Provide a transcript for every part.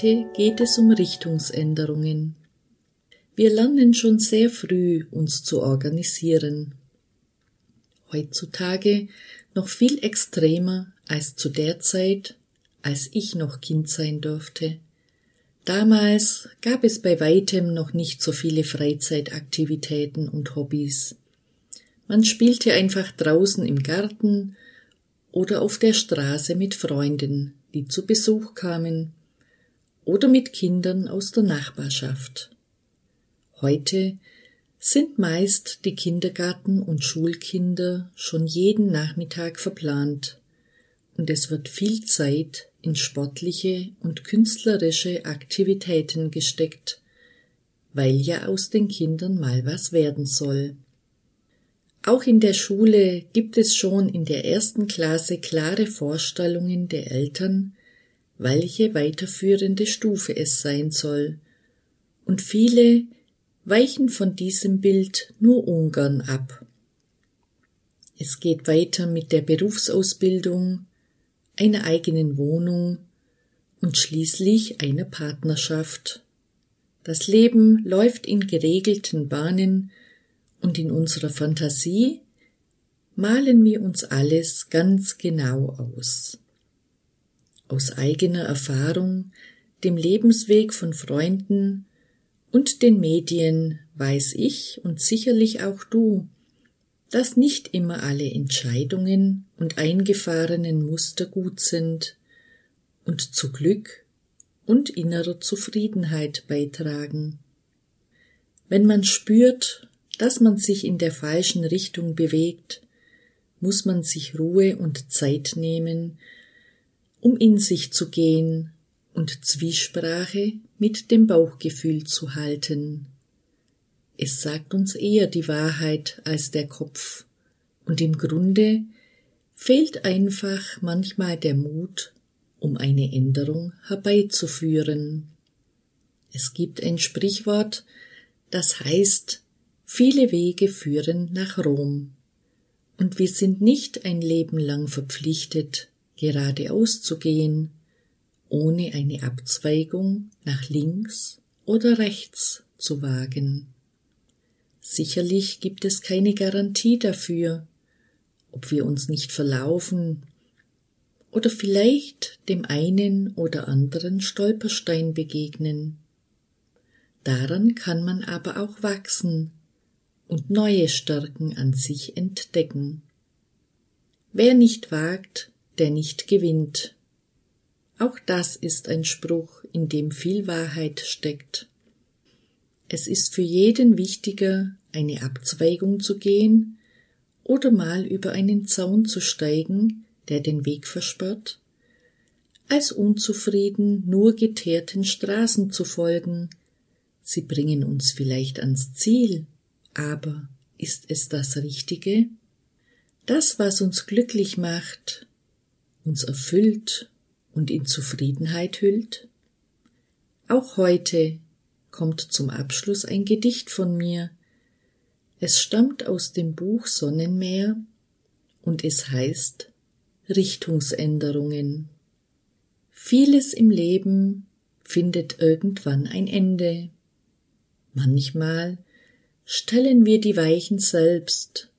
Heute geht es um Richtungsänderungen. Wir lernen schon sehr früh, uns zu organisieren. Heutzutage noch viel extremer als zu der Zeit, als ich noch Kind sein durfte. Damals gab es bei weitem noch nicht so viele Freizeitaktivitäten und Hobbys. Man spielte einfach draußen im Garten oder auf der Straße mit Freunden, die zu Besuch kamen, oder mit Kindern aus der Nachbarschaft. Heute sind meist die Kindergarten- und Schulkinder schon jeden Nachmittag verplant, und es wird viel Zeit in sportliche und künstlerische Aktivitäten gesteckt, weil ja aus den Kindern mal was werden soll. Auch in der Schule gibt es schon in der ersten Klasse klare Vorstellungen der Eltern, welche weiterführende Stufe es sein soll, und viele weichen von diesem Bild nur ungern ab. Es geht weiter mit der Berufsausbildung, einer eigenen Wohnung und schließlich einer Partnerschaft. Das Leben läuft in geregelten Bahnen und in unserer Fantasie malen wir uns alles ganz genau aus. Aus eigener Erfahrung, dem Lebensweg von Freunden und den Medien weiß ich und sicherlich auch du, dass nicht immer alle Entscheidungen und eingefahrenen Muster gut sind und zu Glück und innerer Zufriedenheit beitragen. Wenn man spürt, dass man sich in der falschen Richtung bewegt, muss man sich Ruhe und Zeit nehmen, um in sich zu gehen und Zwiesprache mit dem Bauchgefühl zu halten. Es sagt uns eher die Wahrheit als der Kopf, und im Grunde fehlt einfach manchmal der Mut, um eine Änderung herbeizuführen. Es gibt ein Sprichwort, das heißt, viele Wege führen nach Rom, und wir sind nicht ein Leben lang verpflichtet, geradeaus zu gehen, ohne eine Abzweigung nach links oder rechts zu wagen. Sicherlich gibt es keine Garantie dafür, ob wir uns nicht verlaufen oder vielleicht dem einen oder anderen Stolperstein begegnen. Daran kann man aber auch wachsen und neue Stärken an sich entdecken. Wer nicht wagt, der nicht gewinnt. Auch das ist ein Spruch, in dem viel Wahrheit steckt. Es ist für jeden wichtiger, eine Abzweigung zu gehen oder mal über einen Zaun zu steigen, der den Weg versperrt, als unzufrieden nur geteerten Straßen zu folgen. Sie bringen uns vielleicht ans Ziel, aber ist es das Richtige? Das, was uns glücklich macht, uns erfüllt und in Zufriedenheit hüllt? Auch heute kommt zum Abschluss ein Gedicht von mir. Es stammt aus dem Buch Sonnenmeer und es heißt Richtungsänderungen. Vieles im Leben findet irgendwann ein Ende. Manchmal stellen wir die Weichen selbst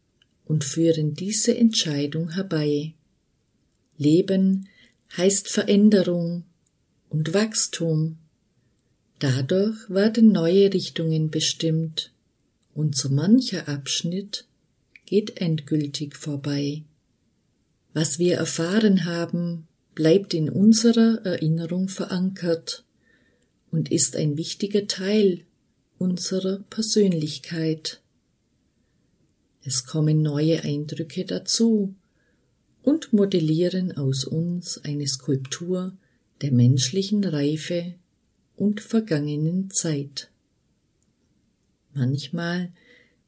und führen diese Entscheidung herbei. Leben heißt Veränderung und Wachstum. Dadurch werden neue Richtungen bestimmt und so mancher Abschnitt geht endgültig vorbei. Was wir erfahren haben, bleibt in unserer Erinnerung verankert und ist ein wichtiger Teil unserer Persönlichkeit. Es kommen neue Eindrücke dazu, und modellieren aus uns eine Skulptur der menschlichen Reife und vergangenen Zeit. Manchmal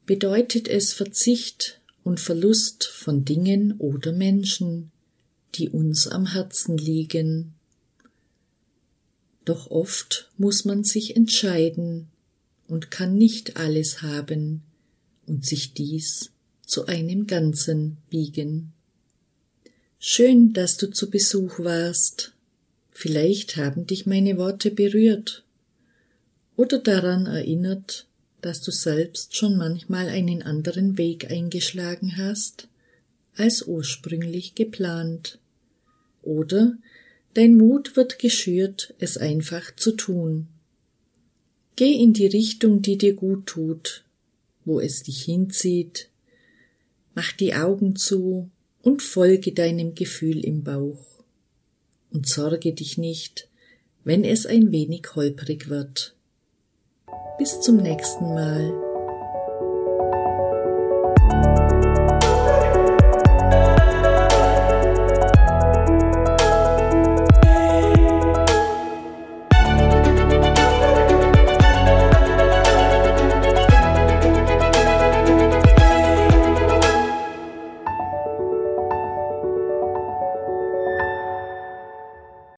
bedeutet es Verzicht und Verlust von Dingen oder Menschen, die uns am Herzen liegen. Doch oft muss man sich entscheiden und kann nicht alles haben und sich dies zu einem Ganzen biegen. Schön, dass du zu Besuch warst. Vielleicht haben dich meine Worte berührt oder daran erinnert, dass du selbst schon manchmal einen anderen Weg eingeschlagen hast als ursprünglich geplant. Oder dein Mut wird geschürt, es einfach zu tun. Geh in die Richtung, die dir gut tut, wo es dich hinzieht. Mach die Augen zu und folge deinem Gefühl im Bauch. Und sorge dich nicht, wenn es ein wenig holprig wird. Bis zum nächsten Mal